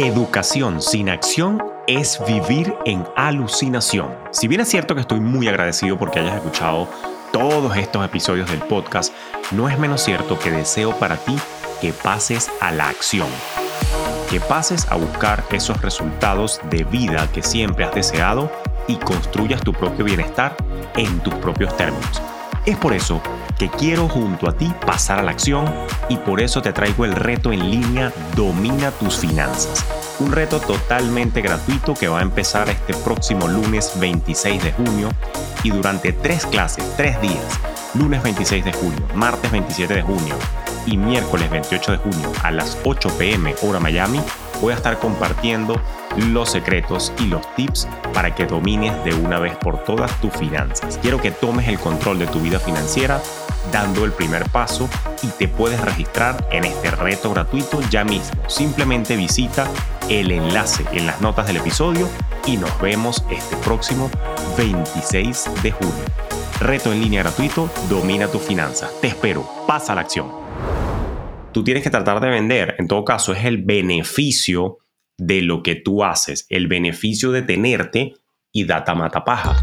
Educación sin acción es vivir en alucinación. Si bien es cierto que estoy muy agradecido porque hayas escuchado todos estos episodios del podcast, no es menos cierto que deseo para ti que pases a la acción. Que pases a buscar esos resultados de vida que siempre has deseado y construyas tu propio bienestar en tus propios términos. Es por eso que quiero junto a ti pasar a la acción y por eso te traigo el reto en línea Domina tus finanzas. Un reto totalmente gratuito que va a empezar este próximo lunes 26 de junio y durante tres clases, tres días, lunes 26 de junio, martes 27 de junio y miércoles 28 de junio a las 8 pm hora Miami, voy a estar compartiendo los secretos y los tips para que domines de una vez por todas tus finanzas. Quiero que tomes el control de tu vida financiera dando el primer paso y te puedes registrar en este reto gratuito ya mismo. Simplemente visita el enlace en las notas del episodio y nos vemos este próximo 26 de junio. Reto en línea gratuito, domina tus finanzas. Te espero, pasa a la acción. Tú tienes que tratar de vender, en todo caso es el beneficio de lo que tú haces, el beneficio de tenerte y data mata paja.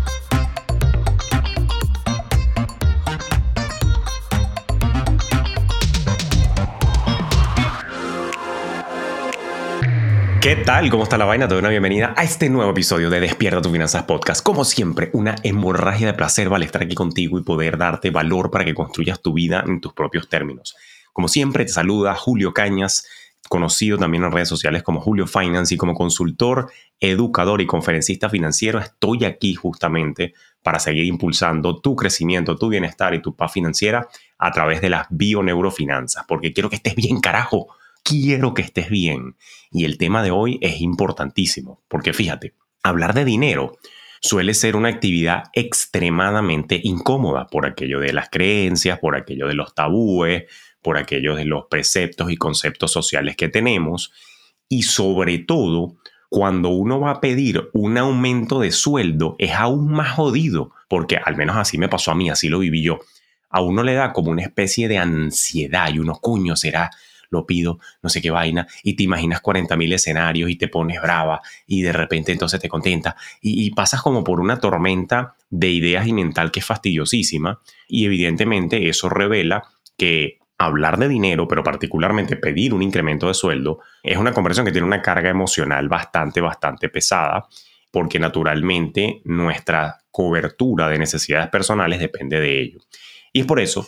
¿Qué tal? ¿Cómo está la vaina? Te doy una bienvenida a este nuevo episodio de Despierta tu Finanzas Podcast. Como siempre, una hemorragia de placer vale estar aquí contigo y poder darte valor para que construyas tu vida en tus propios términos. Como siempre, te saluda Julio Cañas, conocido también en redes sociales como Julio Finance y como consultor, educador y conferencista financiero. Estoy aquí justamente para seguir impulsando tu crecimiento, tu bienestar y tu paz financiera a través de las bioneurofinanzas, porque quiero que estés bien, carajo quiero que estés bien. Y el tema de hoy es importantísimo, porque fíjate, hablar de dinero suele ser una actividad extremadamente incómoda por aquello de las creencias, por aquello de los tabúes, por aquello de los preceptos y conceptos sociales que tenemos. Y sobre todo cuando uno va a pedir un aumento de sueldo es aún más jodido, porque al menos así me pasó a mí, así lo viví yo. A uno le da como una especie de ansiedad y uno, coño, será lo pido, no sé qué vaina, y te imaginas 40.000 escenarios y te pones brava y de repente entonces te contenta. Y, pasas como por una tormenta de ideas y mental que es fastidiosísima y evidentemente eso revela que hablar de dinero, pero particularmente pedir un incremento de sueldo, es una conversación que tiene una carga emocional bastante, bastante pesada, porque naturalmente nuestra cobertura de necesidades personales depende de ello. Y es por eso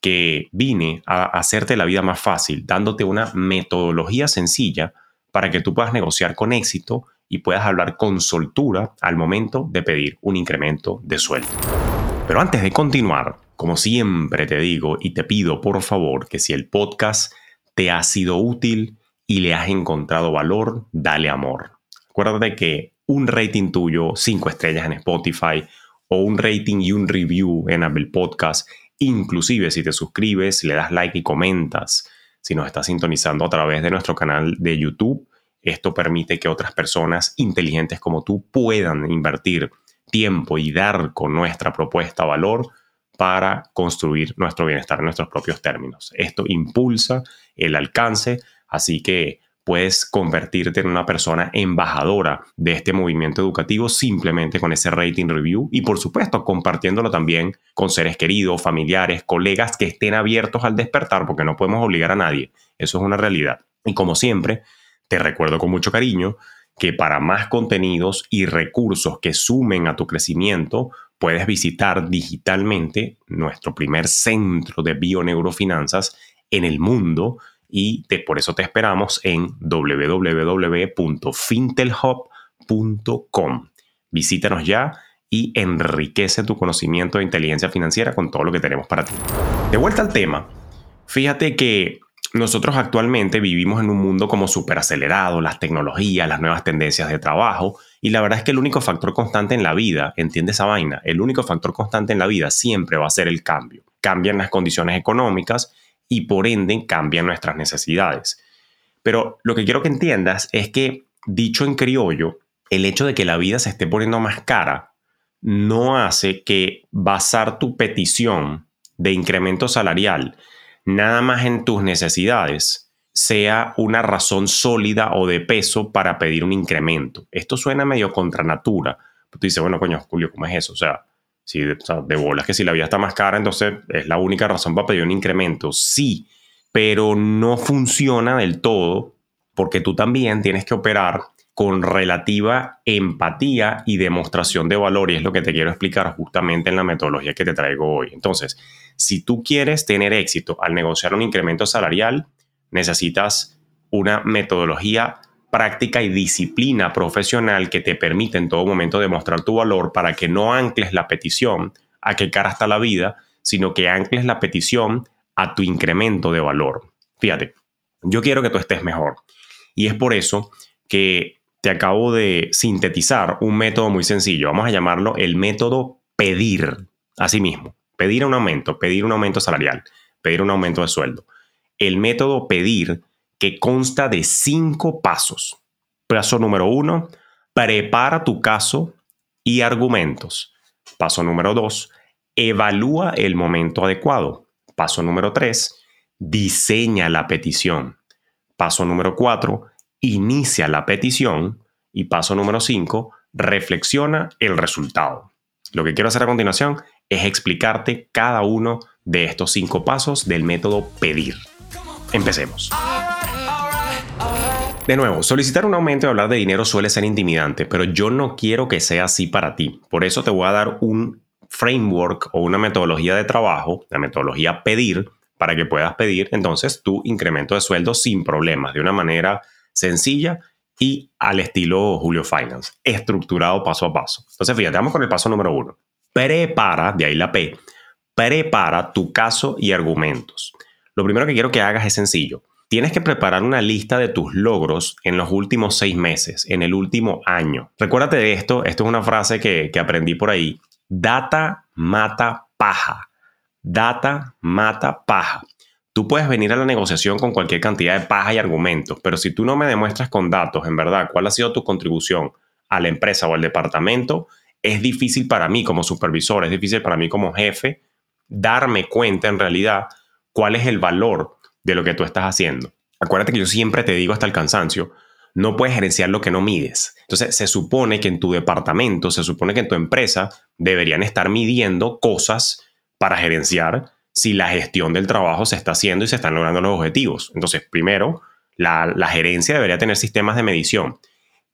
que vine a hacerte la vida más fácil, dándote una metodología sencilla para que tú puedas negociar con éxito y puedas hablar con soltura al momento de pedir un incremento de sueldo. Pero antes de continuar, como siempre te digo y te pido por favor que si el podcast te ha sido útil y le has encontrado valor, dale amor. Acuérdate que un rating tuyo, 5 estrellas en Spotify, o un rating y un review en Apple Podcast Inclusive si te suscribes, le das like y comentas, si nos estás sintonizando a través de nuestro canal de YouTube, esto permite que otras personas inteligentes como tú puedan invertir tiempo y dar con nuestra propuesta valor para construir nuestro bienestar en nuestros propios términos. Esto impulsa el alcance, así que puedes convertirte en una persona embajadora de este movimiento educativo simplemente con ese rating review y por supuesto compartiéndolo también con seres queridos, familiares, colegas que estén abiertos al despertar porque no podemos obligar a nadie. Eso es una realidad. Y como siempre, te recuerdo con mucho cariño que para más contenidos y recursos que sumen a tu crecimiento, puedes visitar digitalmente nuestro primer centro de bioneurofinanzas en el mundo y por eso te esperamos en www.fintelhub.com. Visítanos ya y enriquece tu conocimiento de inteligencia financiera con todo lo que tenemos para ti. De vuelta al tema, fíjate que nosotros actualmente vivimos en un mundo como súper acelerado, las tecnologías, las nuevas tendencias de trabajo, y la verdad es que el único factor constante en la vida, entiende esa vaina, el único factor constante en la vida siempre va a ser el cambio. Cambian las condiciones económicas y por ende cambian nuestras necesidades. Pero lo que quiero que entiendas es que, dicho en criollo, el hecho de que la vida se esté poniendo más cara no hace que basar tu petición de incremento salarial nada más en tus necesidades sea una razón sólida o de peso para pedir un incremento. Esto suena medio contra natura. Tú dices, bueno, coño, Julio, ¿cómo es eso? O sea, si de, de bolas que si la vida está más cara, entonces es la única razón para pedir un incremento. Sí, pero no funciona del todo porque tú también tienes que operar con relativa empatía y demostración de valor, y es lo que te quiero explicar justamente en la metodología que te traigo hoy. Entonces, si tú quieres tener éxito al negociar un incremento salarial, necesitas una metodología práctica y disciplina profesional que te permite en todo momento demostrar tu valor para que no ancles la petición a qué cara está la vida, sino que ancles la petición a tu incremento de valor. Fíjate, yo quiero que tú estés mejor. Y es por eso que te acabo de sintetizar un método muy sencillo. Vamos a llamarlo el método pedir. Así mismo, pedir un aumento, pedir un aumento salarial, pedir un aumento de sueldo. El método pedir que consta de cinco pasos. Paso número uno, prepara tu caso y argumentos. Paso número dos, evalúa el momento adecuado. Paso número tres, diseña la petición. Paso número cuatro, inicia la petición y paso número 5, reflexiona el resultado. Lo que quiero hacer a continuación es explicarte cada uno de estos cinco pasos del método pedir. Empecemos. De nuevo, solicitar un aumento y hablar de dinero suele ser intimidante, pero yo no quiero que sea así para ti. Por eso te voy a dar un framework o una metodología de trabajo, la metodología pedir, para que puedas pedir entonces tu incremento de sueldo sin problemas, de una manera sencilla y al estilo Julio Finance, estructurado paso a paso. Entonces, fíjate, vamos con el paso número uno. Prepara, de ahí la P, prepara tu caso y argumentos. Lo primero que quiero que hagas es sencillo. Tienes que preparar una lista de tus logros en los últimos seis meses, en el último año. Recuérdate de esto, esto es una frase que, que aprendí por ahí. Data mata paja. Data mata paja. Tú puedes venir a la negociación con cualquier cantidad de paja y argumentos, pero si tú no me demuestras con datos, en verdad, cuál ha sido tu contribución a la empresa o al departamento, es difícil para mí como supervisor, es difícil para mí como jefe darme cuenta en realidad cuál es el valor de lo que tú estás haciendo. Acuérdate que yo siempre te digo hasta el cansancio, no puedes gerenciar lo que no mides. Entonces, se supone que en tu departamento, se supone que en tu empresa deberían estar midiendo cosas para gerenciar si la gestión del trabajo se está haciendo y se están logrando los objetivos. Entonces, primero, la, gerencia debería tener sistemas de medición.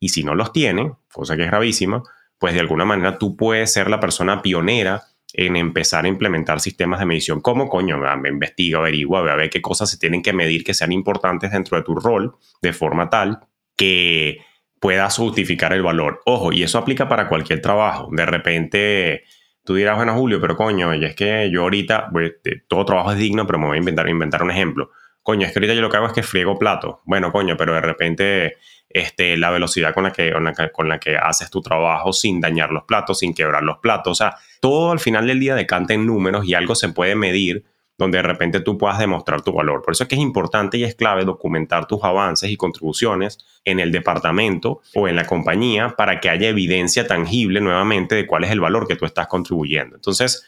Y si no los tiene, cosa que es gravísima, pues de alguna manera tú puedes ser la persona pionera en empezar a implementar sistemas de medición. ¿Cómo coño? Me investiga, averigua, ve a ver qué cosas se tienen que medir que sean importantes dentro de tu rol, de forma tal que puedas justificar el valor. Ojo, y eso aplica para cualquier trabajo. De repente Tú dirás, bueno, Julio, pero coño, y es que yo ahorita, pues, todo trabajo es digno, pero me voy a inventar, inventar un ejemplo. Coño, es que ahorita yo lo que hago es que friego plato. Bueno, coño, pero de repente este, la velocidad con la, que, con, la que, haces tu trabajo sin dañar los platos, sin quebrar los platos. O sea, todo al final del día decanta en números y algo se puede medir donde de repente tú puedas demostrar tu valor. Por eso es que es importante y es clave documentar tus avances y contribuciones en el departamento o en la compañía para que haya evidencia tangible nuevamente de cuál es el valor que tú estás contribuyendo. Entonces,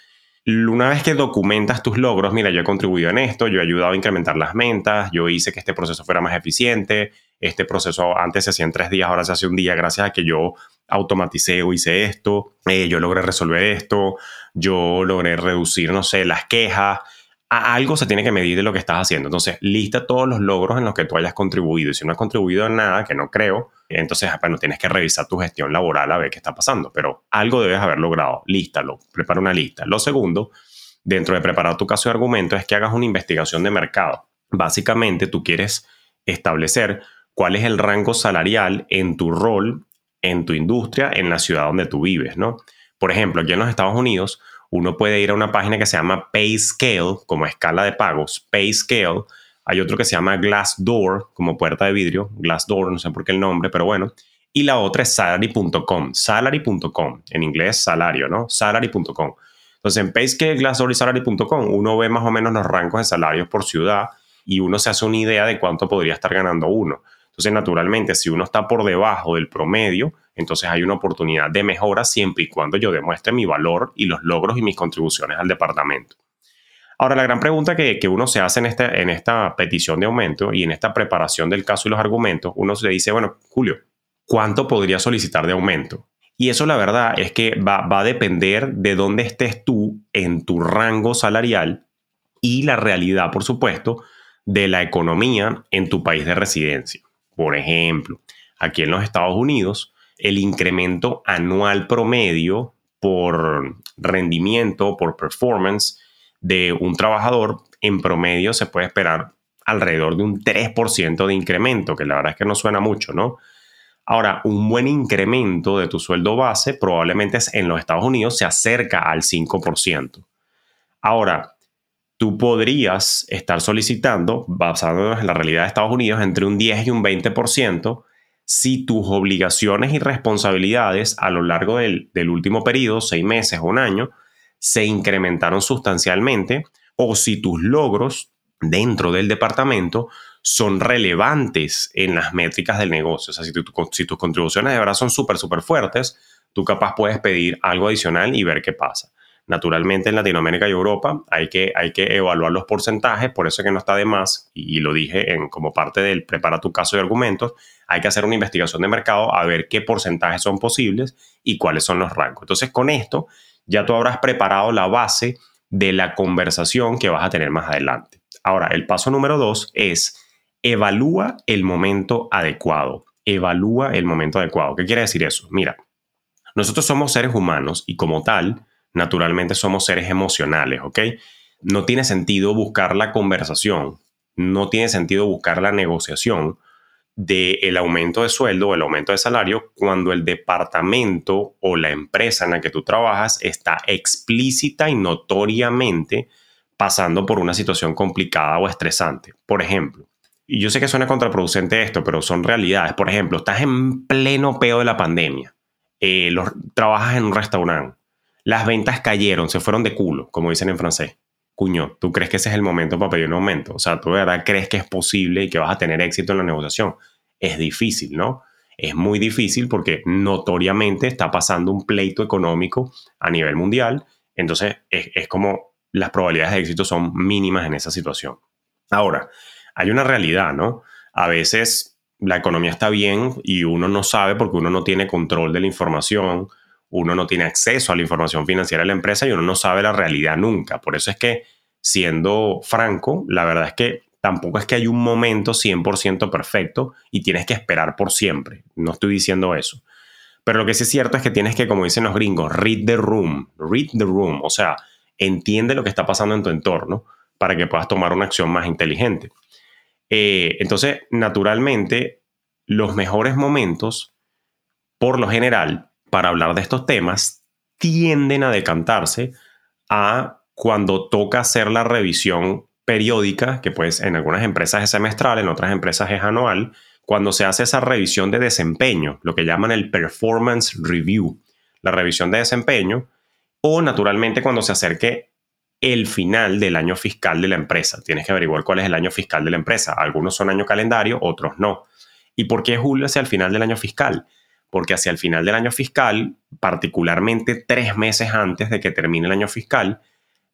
una vez que documentas tus logros, mira, yo he contribuido en esto, yo he ayudado a incrementar las ventas, yo hice que este proceso fuera más eficiente, este proceso antes se hacía en tres días, ahora se hace un día gracias a que yo automaticé o hice esto, eh, yo logré resolver esto, yo logré reducir, no sé, las quejas, algo se tiene que medir de lo que estás haciendo. Entonces, lista todos los logros en los que tú hayas contribuido. Y si no has contribuido en nada, que no creo, entonces, bueno, tienes que revisar tu gestión laboral a ver qué está pasando. Pero algo debes haber logrado. Lístalo, prepara una lista. Lo segundo, dentro de preparar tu caso de argumento, es que hagas una investigación de mercado. Básicamente, tú quieres establecer cuál es el rango salarial en tu rol, en tu industria, en la ciudad donde tú vives, ¿no? Por ejemplo, aquí en los Estados Unidos, uno puede ir a una página que se llama PayScale, como escala de pagos, PayScale. Hay otro que se llama Glassdoor, como puerta de vidrio, Glassdoor, no sé por qué el nombre, pero bueno. Y la otra es salary.com, salary.com, en inglés salario, ¿no? Salary.com. Entonces en PayScale, Glassdoor y salary.com uno ve más o menos los rangos de salarios por ciudad y uno se hace una idea de cuánto podría estar ganando uno. Entonces, naturalmente, si uno está por debajo del promedio, entonces hay una oportunidad de mejora siempre y cuando yo demuestre mi valor y los logros y mis contribuciones al departamento. Ahora, la gran pregunta que, uno se hace en, este, en esta petición de aumento y en esta preparación del caso y los argumentos, uno se dice, bueno, Julio, ¿cuánto podría solicitar de aumento? Y eso la verdad es que va, va a depender de dónde estés tú en tu rango salarial y la realidad, por supuesto, de la economía en tu país de residencia. Por ejemplo, aquí en los Estados Unidos, el incremento anual promedio por rendimiento, por performance de un trabajador, en promedio se puede esperar alrededor de un 3% de incremento, que la verdad es que no suena mucho, ¿no? Ahora, un buen incremento de tu sueldo base probablemente en los Estados Unidos se acerca al 5%. Ahora, tú podrías estar solicitando, basándonos en la realidad de Estados Unidos, entre un 10 y un 20% si tus obligaciones y responsabilidades a lo largo del, del último periodo, seis meses o un año, se incrementaron sustancialmente o si tus logros dentro del departamento son relevantes en las métricas del negocio. O sea, si, si tus contribuciones de verdad son súper, súper fuertes, tú capaz puedes pedir algo adicional y ver qué pasa. Naturalmente en Latinoamérica y Europa hay que, hay que evaluar los porcentajes, por eso es que no está de más, y, lo dije en, como parte del prepara tu caso de argumentos, hay que hacer una investigación de mercado a ver qué porcentajes son posibles y cuáles son los rangos. Entonces con esto ya tú habrás preparado la base de la conversación que vas a tener más adelante. Ahora, el paso número dos es evalúa el momento adecuado. Evalúa el momento adecuado. ¿Qué quiere decir eso? Mira, nosotros somos seres humanos y como tal, naturalmente somos seres emocionales, ¿ok? No tiene sentido buscar la conversación, no tiene sentido buscar la negociación del aumento de sueldo o el aumento de salario cuando el departamento o la empresa en la que tú trabajas está explícita y notoriamente pasando por una situación complicada o estresante. Por ejemplo, y yo sé que suena contraproducente esto, pero son realidades. Por ejemplo, estás en pleno peo de la pandemia, eh, trabajas en un restaurante, las ventas cayeron, se fueron de culo, como dicen en francés. Cuño, ¿tú crees que ese es el momento para pedir un aumento? O sea, ¿tú de verdad crees que es posible y que vas a tener éxito en la negociación? Es difícil, ¿no? Es muy difícil porque notoriamente está pasando un pleito económico a nivel mundial. Entonces, es, es como las probabilidades de éxito son mínimas en esa situación. Ahora, hay una realidad, ¿no? A veces la economía está bien y uno no sabe porque uno no tiene control de la información, uno no tiene acceso a la información financiera de la empresa y uno no sabe la realidad nunca. Por eso es que, siendo franco, la verdad es que tampoco es que hay un momento 100% perfecto y tienes que esperar por siempre. No estoy diciendo eso. Pero lo que sí es cierto es que tienes que, como dicen los gringos, read the room, read the room, o sea, entiende lo que está pasando en tu entorno para que puedas tomar una acción más inteligente. Eh, entonces, naturalmente, los mejores momentos, por lo general, para hablar de estos temas, tienden a decantarse a cuando toca hacer la revisión periódica, que pues en algunas empresas es semestral, en otras empresas es anual, cuando se hace esa revisión de desempeño, lo que llaman el performance review, la revisión de desempeño, o naturalmente cuando se acerque el final del año fiscal de la empresa. Tienes que averiguar cuál es el año fiscal de la empresa. Algunos son año calendario, otros no. ¿Y por qué julio hacia el final del año fiscal? Porque hacia el final del año fiscal, particularmente tres meses antes de que termine el año fiscal,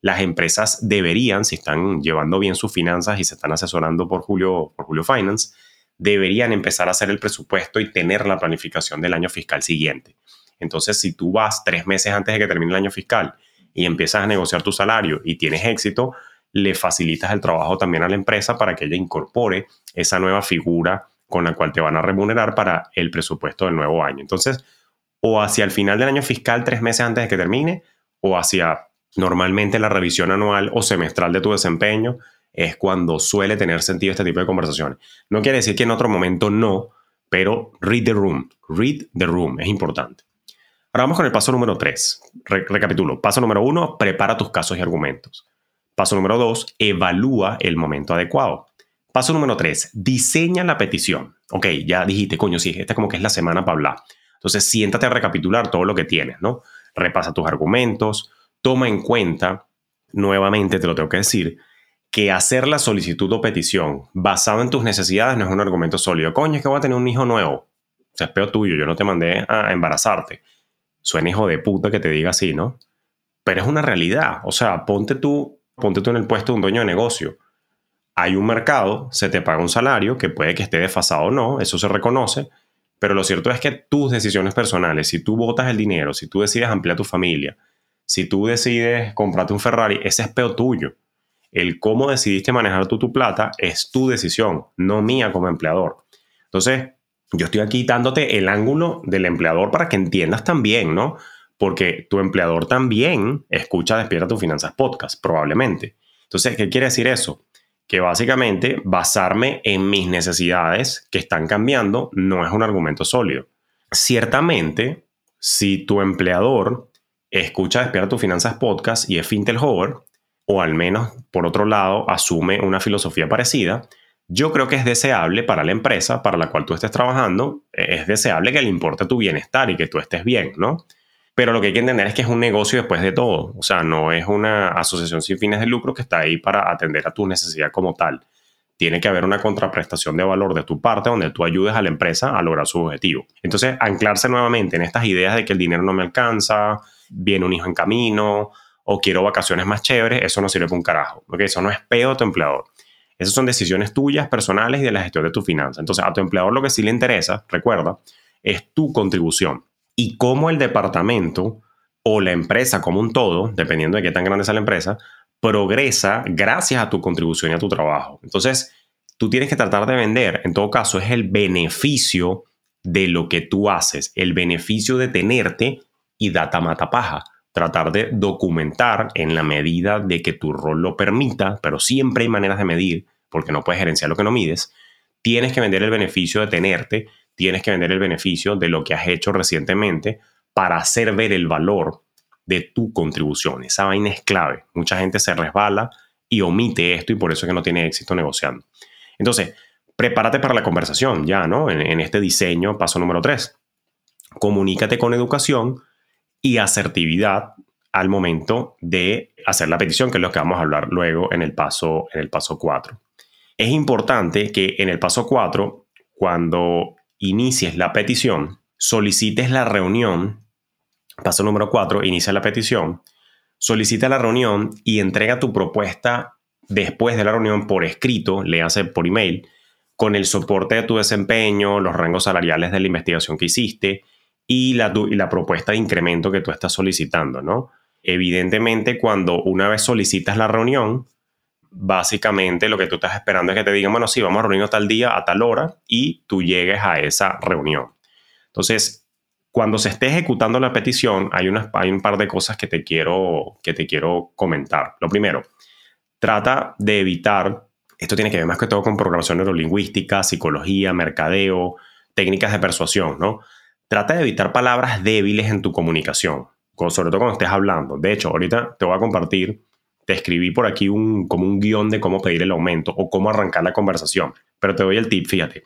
las empresas deberían, si están llevando bien sus finanzas y se están asesorando por Julio, por Julio Finance, deberían empezar a hacer el presupuesto y tener la planificación del año fiscal siguiente. Entonces, si tú vas tres meses antes de que termine el año fiscal y empiezas a negociar tu salario y tienes éxito, le facilitas el trabajo también a la empresa para que ella incorpore esa nueva figura con la cual te van a remunerar para el presupuesto del nuevo año. Entonces, o hacia el final del año fiscal, tres meses antes de que termine, o hacia normalmente la revisión anual o semestral de tu desempeño, es cuando suele tener sentido este tipo de conversaciones. No quiere decir que en otro momento no, pero read the room, read the room, es importante. Ahora vamos con el paso número 3. recapitulo. Paso número 1, prepara tus casos y argumentos. Paso número 2, evalúa el momento adecuado. Paso número 3, diseña la petición. Ok, ya dijiste, coño, sí, esta como que es la semana para hablar. Entonces, siéntate a recapitular todo lo que tienes, ¿no? Repasa tus argumentos, toma en cuenta, nuevamente te lo tengo que decir, que hacer la solicitud o petición basado en tus necesidades no es un argumento sólido. Coño, es que voy a tener un hijo nuevo. O sea, es peor tuyo, yo no te mandé a embarazarte suena hijo de puta que te diga así, ¿no? Pero es una realidad. O sea, ponte tú Ponte tú en el puesto de un dueño de negocio. Hay un mercado, se te paga un salario que puede que esté desfasado o no, eso se reconoce, pero lo cierto es que tus decisiones personales, si tú botas el dinero, si tú decides ampliar tu familia, si tú decides comprarte un Ferrari, ese es peor tuyo. El cómo decidiste manejar tú tu plata es tu decisión, no mía como empleador. Entonces, yo estoy aquí dándote el ángulo del empleador para que entiendas también, ¿no? Porque tu empleador también escucha Despierta tus finanzas podcast, probablemente. Entonces, ¿qué quiere decir eso? Que básicamente basarme en mis necesidades que están cambiando no es un argumento sólido. Ciertamente, si tu empleador escucha Despierta tus finanzas podcast y es Fintel Hover, o al menos, por otro lado, asume una filosofía parecida, yo creo que es deseable para la empresa para la cual tú estés trabajando, eh, es deseable que le importe tu bienestar y que tú estés bien, ¿no? Pero lo que hay que entender es que es un negocio después de todo, o sea, no es una asociación sin fines de lucro que está ahí para atender a tu necesidad como tal. Tiene que haber una contraprestación de valor de tu parte donde tú ayudes a la empresa a lograr su objetivo. Entonces, anclarse nuevamente en estas ideas de que el dinero no me alcanza, viene un hijo en camino o quiero vacaciones más chéveres, eso no sirve para un carajo, porque eso no es pedo a tu empleador. Esas son decisiones tuyas, personales y de la gestión de tu finanza. Entonces, a tu empleador lo que sí le interesa, recuerda, es tu contribución y cómo el departamento o la empresa como un todo, dependiendo de qué tan grande sea la empresa, progresa gracias a tu contribución y a tu trabajo. Entonces, tú tienes que tratar de vender, en todo caso, es el beneficio de lo que tú haces, el beneficio de tenerte y data mata paja tratar de documentar en la medida de que tu rol lo permita, pero siempre hay maneras de medir, porque no puedes gerenciar lo que no mides, tienes que vender el beneficio de tenerte, tienes que vender el beneficio de lo que has hecho recientemente para hacer ver el valor de tu contribución. Esa vaina es clave. Mucha gente se resbala y omite esto y por eso es que no tiene éxito negociando. Entonces, prepárate para la conversación ya, ¿no? En, este diseño, paso número 3. Comunícate con educación y asertividad al momento de hacer la petición, que es lo que vamos a hablar luego en el paso, en el paso 4. Es importante que en el paso 4, cuando inicies la petición, solicites la reunión, paso número 4, inicia la petición, solicita la reunión y entrega tu propuesta después de la reunión por escrito, le hace por email, con el soporte de tu desempeño, los rangos salariales de la investigación que hiciste, y la, la propuesta de incremento que tú estás solicitando, ¿no? Evidentemente, cuando una vez solicitas la reunión, básicamente lo que tú estás esperando es que te digan, bueno, sí, vamos a reunirnos tal día a tal hora y tú llegues a esa reunión. Entonces, cuando se esté ejecutando la petición, hay, hay un par de cosas que te, quiero, que te quiero comentar. Lo primero, trata de evitar, esto tiene que ver más que todo con programación neurolingüística, psicología, mercadeo, técnicas de persuasión, ¿no? Trata de evitar palabras débiles en tu comunicación, sobre todo cuando estés hablando. De hecho, ahorita te voy a compartir, escribí por aquí un, como un guion de cómo pedir el aumento o cómo arrancar la conversación. Pero te doy el tip, fíjate.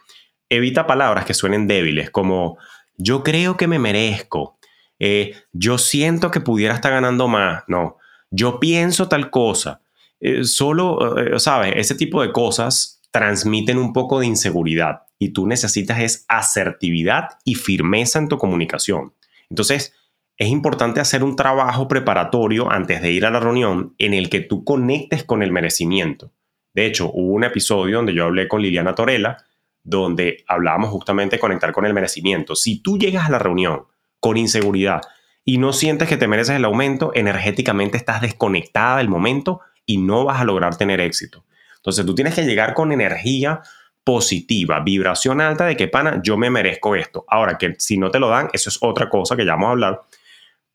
Evita palabras que suenen débiles, como yo creo que me merezco, eh, yo siento que pudiera estar ganando más, no, yo pienso tal cosa. Eh, solo, eh, ¿sabes? Ese tipo de cosas transmiten un poco de inseguridad y tú necesitas es asertividad y firmeza en tu comunicación. Entonces, es importante hacer un trabajo preparatorio antes de ir a la reunión en el que tú conectes con el merecimiento. De hecho, hubo un episodio donde yo hablé con Liliana Torella, donde hablábamos justamente de conectar con el merecimiento. Si tú llegas a la reunión con inseguridad y no sientes que te mereces el aumento, energéticamente estás desconectada del momento y no vas a lograr tener éxito. Entonces tú tienes que llegar con energía positiva, vibración alta de que, pana, yo me merezco esto. Ahora, que si no te lo dan, eso es otra cosa que ya vamos a hablar,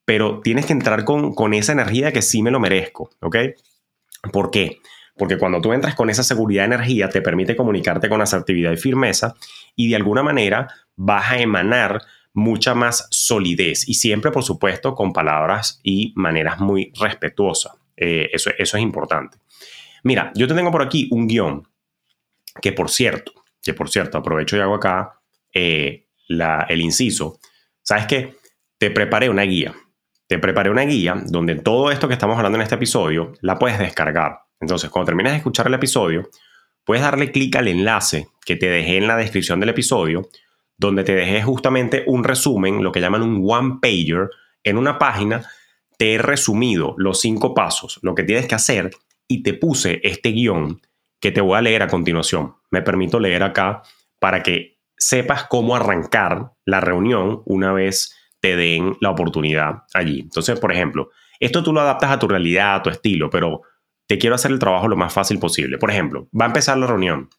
pero tienes que entrar con, con esa energía de que sí me lo merezco, ¿ok? ¿Por qué? Porque cuando tú entras con esa seguridad de energía, te permite comunicarte con asertividad y firmeza y de alguna manera vas a emanar mucha más solidez y siempre, por supuesto, con palabras y maneras muy respetuosas. Eh, eso, eso es importante. Mira, yo te tengo por aquí un guion que por cierto, que por cierto, aprovecho y hago acá eh, el inciso. ¿Sabes qué? Te preparé una guía. Te preparé una guía donde todo esto que estamos hablando en este episodio la puedes descargar. Entonces, cuando termines de escuchar el episodio, puedes darle clic al enlace que te dejé en la descripción del episodio, donde te dejé justamente un resumen, lo que llaman un one pager, en una página te he resumido los cinco pasos, lo que tienes que hacer y te puse este guion que te voy a leer a continuación. Me permito leer acá para que sepas cómo arrancar la reunión una vez te den la oportunidad allí. Entonces, por ejemplo, esto tú lo adaptas a tu realidad, a tu estilo, pero te quiero hacer el trabajo lo más fácil posible. Por ejemplo, va a empezar la reunión.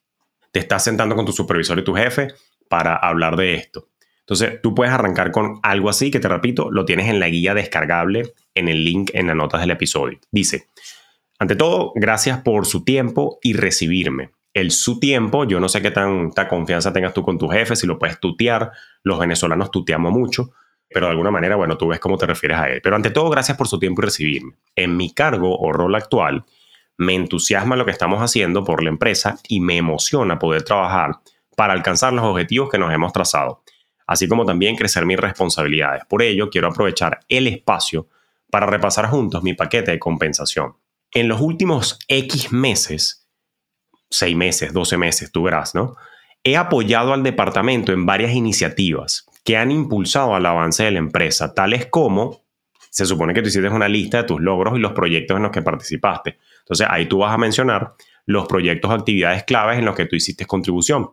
Te estás sentando con tu supervisor y tu jefe para hablar de esto. Entonces, tú puedes arrancar con algo así que te repito, lo tienes en la guía descargable en el link en las notas del episodio. Dice, ante todo, gracias por su tiempo y recibirme. El su tiempo, yo no sé qué tanta confianza tengas tú con tu jefe, si lo puedes tutear. Los venezolanos tuteamos mucho, pero de alguna manera, bueno, tú ves cómo te refieres a él. Pero ante todo, gracias por su tiempo y recibirme. En mi cargo o rol actual, me entusiasma lo que estamos haciendo por la empresa y me emociona poder trabajar para alcanzar los objetivos que nos hemos trazado, así como también crecer mis responsabilidades. Por ello, quiero aprovechar el espacio para repasar juntos mi paquete de compensación. En los últimos X meses, 6 meses, 12 meses, tú verás, ¿no? He apoyado al departamento en varias iniciativas que han impulsado al avance de la empresa, tales como, se supone que tú hiciste una lista de tus logros y los proyectos en los que participaste. Entonces ahí tú vas a mencionar los proyectos o actividades claves en los que tú hiciste contribución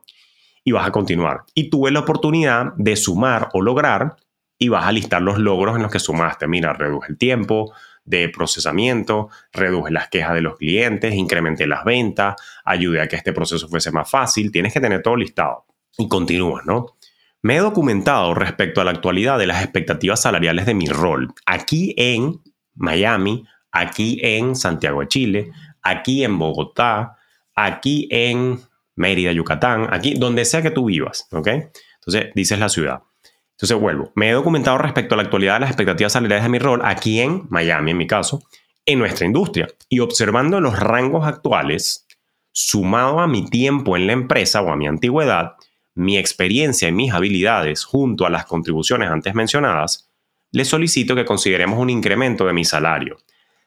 y vas a continuar. Y tuve la oportunidad de sumar o lograr y vas a listar los logros en los que sumaste. Mira, reduje el tiempo de procesamiento, reduje las quejas de los clientes, incrementé las ventas, ayudé a que este proceso fuese más fácil. Tienes que tener todo listado y continúas, ¿no? Me he documentado respecto a la actualidad de las expectativas salariales de mi rol aquí en Miami, aquí en Santiago de Chile, aquí en Bogotá, aquí en Mérida, Yucatán, aquí donde sea que tú vivas, ¿ok? Entonces dices la ciudad. Entonces vuelvo. Me he documentado respecto a la actualidad de las expectativas salariales de mi rol aquí en Miami, en mi caso, en nuestra industria y observando los rangos actuales, sumado a mi tiempo en la empresa o a mi antigüedad, mi experiencia y mis habilidades junto a las contribuciones antes mencionadas, le solicito que consideremos un incremento de mi salario,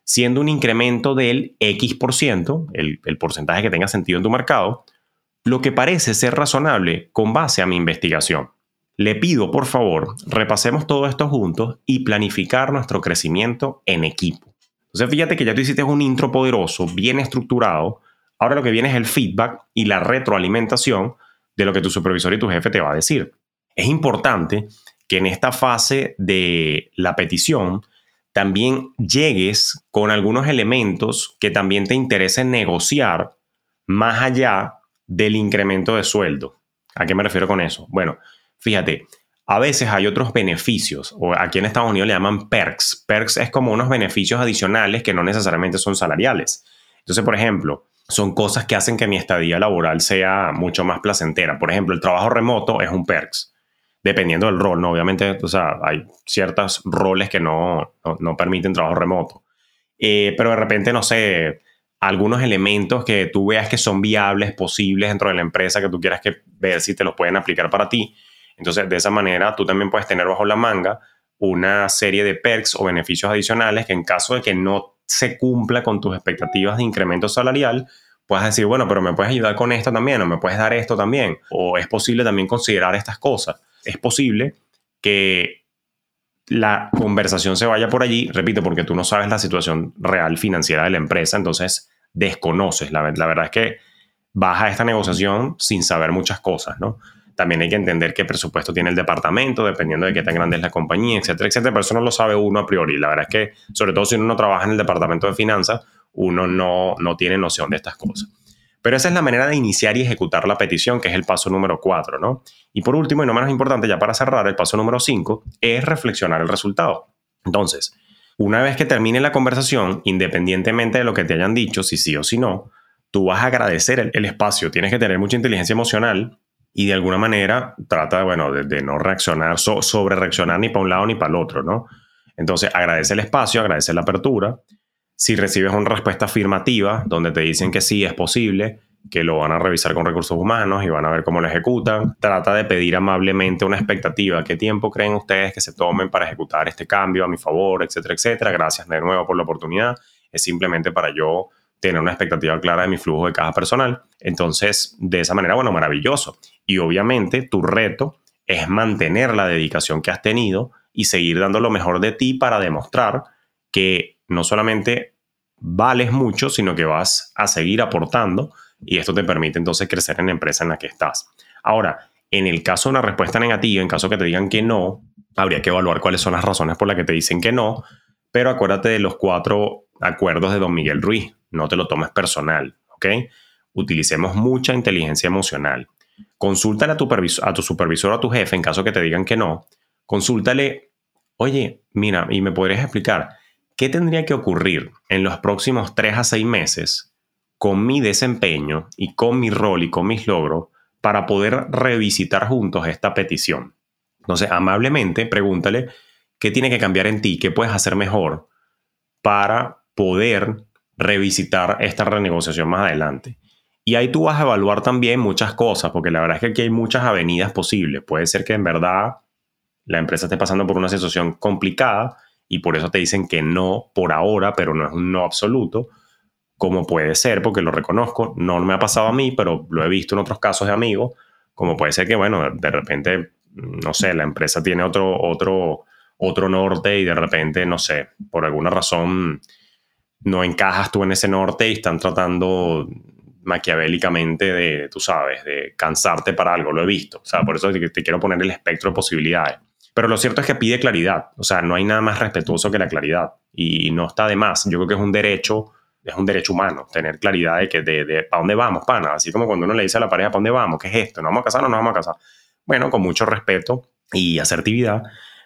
siendo un incremento del X por ciento, el, el porcentaje que tenga sentido en tu mercado, lo que parece ser razonable con base a mi investigación. Le pido, por favor, repasemos todo esto juntos y planificar nuestro crecimiento en equipo. Entonces, fíjate que ya tú hiciste un intro poderoso, bien estructurado. Ahora lo que viene es el feedback y la retroalimentación de lo que tu supervisor y tu jefe te va a decir. Es importante que en esta fase de la petición también llegues con algunos elementos que también te interesen negociar más allá del incremento de sueldo. ¿A qué me refiero con eso? Bueno, fíjate, a veces hay otros beneficios, o aquí en Estados Unidos le llaman perks. Perks es como unos beneficios adicionales que no necesariamente son salariales. Entonces, por ejemplo, son cosas que hacen que mi estadía laboral sea mucho más placentera. Por ejemplo, el trabajo remoto es un perks, dependiendo del rol, ¿no? Obviamente, o sea, hay ciertos roles que no, no, permiten trabajo remoto. Eh, pero de repente, no sé, algunos elementos que tú veas que son viables, posibles dentro de la empresa, que tú quieras que ver si te los pueden aplicar para ti. Entonces, de esa manera, tú también puedes tener bajo la manga una serie de perks o beneficios adicionales que en caso de que no se cumpla con tus expectativas de incremento salarial, puedes decir, bueno, pero me puedes ayudar con esto también, o me puedes dar esto también, o es posible también considerar estas cosas. Es posible que la conversación se vaya por allí, repito, porque tú no sabes la situación real financiera de la empresa, entonces desconoces. La, la verdad es que vas a esta negociación sin saber muchas cosas, ¿no? También hay que entender qué presupuesto tiene el departamento, dependiendo de qué tan grande es la compañía, etcétera, etcétera. Pero eso no lo sabe uno a priori. La verdad es que, sobre todo si uno no trabaja en el departamento de finanzas, uno no, no tiene noción de estas cosas. Pero esa es la manera de iniciar y ejecutar la petición, que es el paso número 4, ¿no? Y por último, y no menos importante, ya para cerrar, el paso número 5 es reflexionar el resultado. Entonces, una vez que termine la conversación, independientemente de lo que te hayan dicho, si sí o si no, tú vas a agradecer el, espacio. Tienes que tener mucha inteligencia emocional y de alguna manera trata, bueno, de, no reaccionar, sobre reaccionar ni para un lado ni para el otro, ¿no? Entonces, agradece el espacio, agradece la apertura si recibes una respuesta afirmativa donde te dicen que sí es posible, que lo van a revisar con recursos humanos y van a ver cómo lo ejecutan, trata de pedir amablemente una expectativa. ¿Qué tiempo creen ustedes que se tomen para ejecutar este cambio a mi favor, etcétera, etcétera? Gracias de nuevo por la oportunidad. Es simplemente para yo tener una expectativa clara de mi flujo de caja personal. Entonces, de esa manera, bueno, maravilloso. Y obviamente tu reto es mantener la dedicación que has tenido y seguir dando lo mejor de ti para demostrar que no solamente vales mucho, sino que vas a seguir aportando y esto te permite entonces crecer en la empresa en la que estás. Ahora, en el caso de una respuesta negativa, en caso que te digan que no, habría que evaluar cuáles son las razones por las que te dicen que no, pero acuérdate de los cuatro acuerdos de Don Miguel Ruiz, no te lo tomes personal, ¿ok? Utilicemos mucha inteligencia emocional. Consúltale a tu, a tu supervisor o a tu jefe en caso que te digan que no. Consúltale, oye, mira, y me podrías explicar, ¿qué tendría que ocurrir en los próximos tres a seis meses con mi desempeño y con mi rol y con mis logros para poder revisitar juntos esta petición? Entonces, amablemente, pregúntale qué tiene que cambiar en ti, qué puedes hacer mejor para poder revisitar esta renegociación más adelante. Y ahí tú vas a evaluar también muchas cosas, porque la verdad es que aquí hay muchas avenidas posibles. Puede ser que en verdad la empresa esté pasando por una situación complicada y por eso te dicen que no por ahora, pero no es un no absoluto, como puede ser, porque lo reconozco, no me ha pasado a mí, pero lo he visto en otros casos de amigos, como puede ser que, bueno, de repente, no sé, la empresa tiene otro, otro, otro norte y de repente, no sé, por alguna razón no encajas tú en ese norte y están tratando maquiavélicamente de, tú sabes, de cansarte para algo, lo he visto. O sea, por eso te, quiero poner el espectro de posibilidades. Pero lo cierto es que pide claridad. O sea, no hay nada más respetuoso que la claridad. Y no está de más. Yo creo que es un derecho, es un derecho humano, tener claridad de que de, de para dónde vamos, pana. Así como cuando uno le dice a la pareja, ¿para dónde vamos? ¿Qué es esto? ¿Nos vamos a casar o no nos vamos a casar? Bueno, con mucho respeto y asertividad,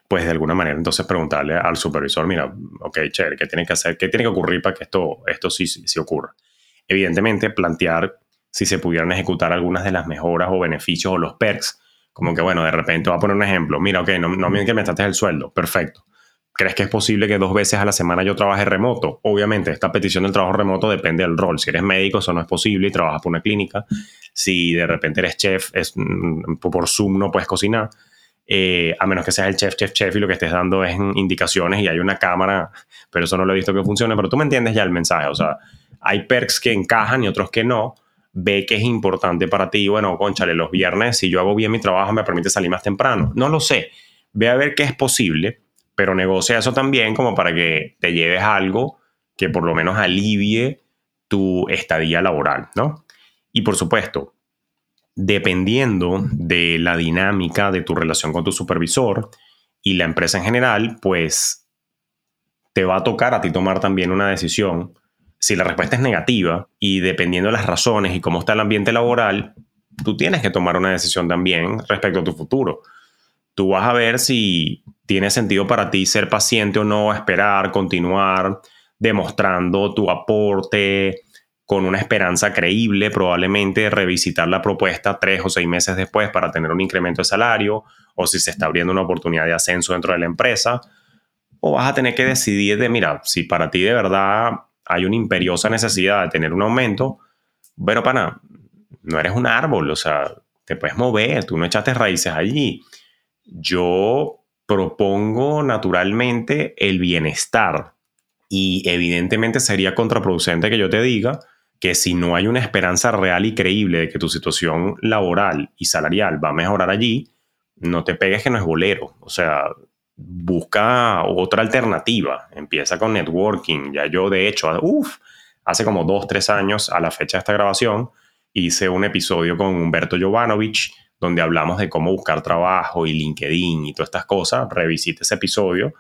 pues de alguna manera entonces preguntarle al supervisor, mira, ok, chévere, ¿qué tiene que hacer? ¿Qué tiene que ocurrir para que esto, esto sí, sí ocurra? evidentemente plantear si se pudieran ejecutar algunas de las mejoras o beneficios o los perks, como que, bueno, de repente voy a poner un ejemplo, mira, ok, no, no me trates el sueldo, perfecto. ¿Crees que es posible que dos veces a la semana yo trabaje remoto? Obviamente, esta petición del trabajo remoto depende del rol. Si eres médico, eso no es posible y trabajas por una clínica. Si de repente eres chef, es, mm, por Zoom no puedes cocinar. Eh, a menos que seas el chef, chef, chef y lo que estés dando es indicaciones y hay una cámara, pero eso no lo he visto que funcione. Pero tú me entiendes ya el mensaje. O sea, hay perks que encajan y otros que no. Ve que es importante para ti. Bueno, conchale, los viernes, si yo hago bien mi trabajo, me permite salir más temprano. No lo sé. Ve a ver qué es posible, pero negocia eso también como para que te lleves algo que por lo menos alivie tu estadía laboral, ¿no? Y por supuesto, dependiendo de la dinámica de tu relación con tu supervisor y la empresa en general, pues te va a tocar a ti tomar también una decisión si la respuesta es negativa y dependiendo de las razones y cómo está el ambiente laboral, tú tienes que tomar una decisión también respecto a tu futuro. Tú vas a ver si tiene sentido para ti ser paciente o no, esperar, continuar demostrando tu aporte con una esperanza creíble, probablemente revisitar la propuesta tres o seis meses después para tener un incremento de salario, o si se está abriendo una oportunidad de ascenso dentro de la empresa, o vas a tener que decidir de, mira, si para ti de verdad hay una imperiosa necesidad de tener un aumento, bueno, pana, no eres un árbol, o sea, te puedes mover, tú no echaste raíces allí. Yo propongo naturalmente el bienestar y evidentemente sería contraproducente que yo te diga que si no hay una esperanza real y creíble de que tu situación laboral y salarial va a mejorar allí, no te pegues que no es bolero. O sea, busca otra alternativa, empieza con networking. Ya yo, de hecho, hace como dos, tres años a la fecha de esta grabación, hice un episodio con Humberto Jovanovic donde hablamos de cómo buscar trabajo y LinkedIn y todas estas cosas. Revisite ese episodio.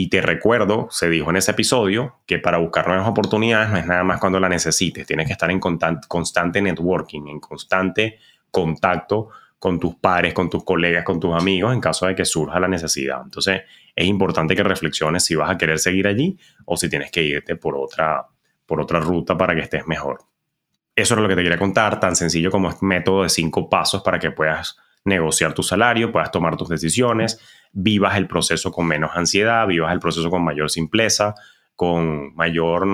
Y te recuerdo, se dijo en ese episodio, que para buscar nuevas oportunidades no es nada más cuando la necesites. Tienes que estar en constante networking, en constante contacto con tus pares, con tus colegas, con tus amigos en caso de que surja la necesidad. Entonces, es importante que reflexiones si vas a querer seguir allí o si tienes que irte por otra, por otra ruta para que estés mejor. Eso es lo que te quería contar, tan sencillo como es método de cinco pasos para que puedas negociar tu salario, puedas tomar tus decisiones, vivas el proceso con menos ansiedad, vivas el proceso con mayor simpleza, con mayor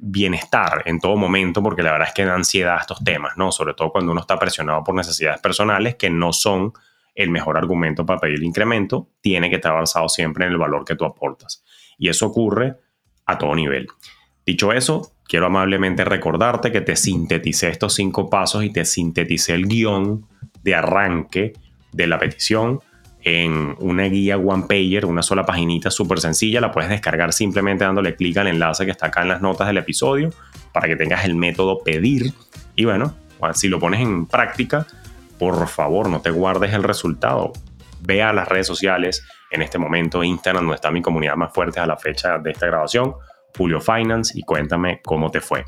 bienestar en todo momento, porque la verdad es que da ansiedad estos temas, ¿no? Sobre todo cuando uno está presionado por necesidades personales que no son el mejor argumento para pedir el incremento, tiene que estar basado siempre en el valor que tú aportas. Y eso ocurre a todo nivel. Dicho eso, quiero amablemente recordarte que te sinteticé estos cinco pasos y te sinteticé el guion de arranque de la petición en una guía one pager, una sola paginita súper sencilla. La puedes descargar simplemente dándole clic al enlace que está acá en las notas del episodio para que tengas el método pedir. Y bueno, si lo pones en práctica, por favor no te guardes el resultado. Ve a las redes sociales. En este momento Instagram no está mi comunidad más fuerte a la fecha de esta grabación. Julio Finance y cuéntame cómo te fue.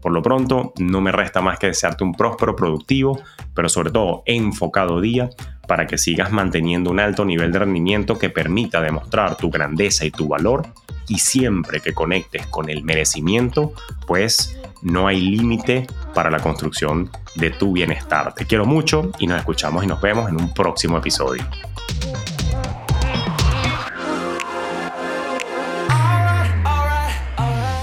Por lo pronto, no me resta más que desearte un próspero, productivo, pero sobre todo enfocado día para que sigas manteniendo un alto nivel de rendimiento que permita demostrar tu grandeza y tu valor y siempre que conectes con el merecimiento, pues no hay límite para la construcción de tu bienestar. Te quiero mucho y nos escuchamos y nos vemos en un próximo episodio.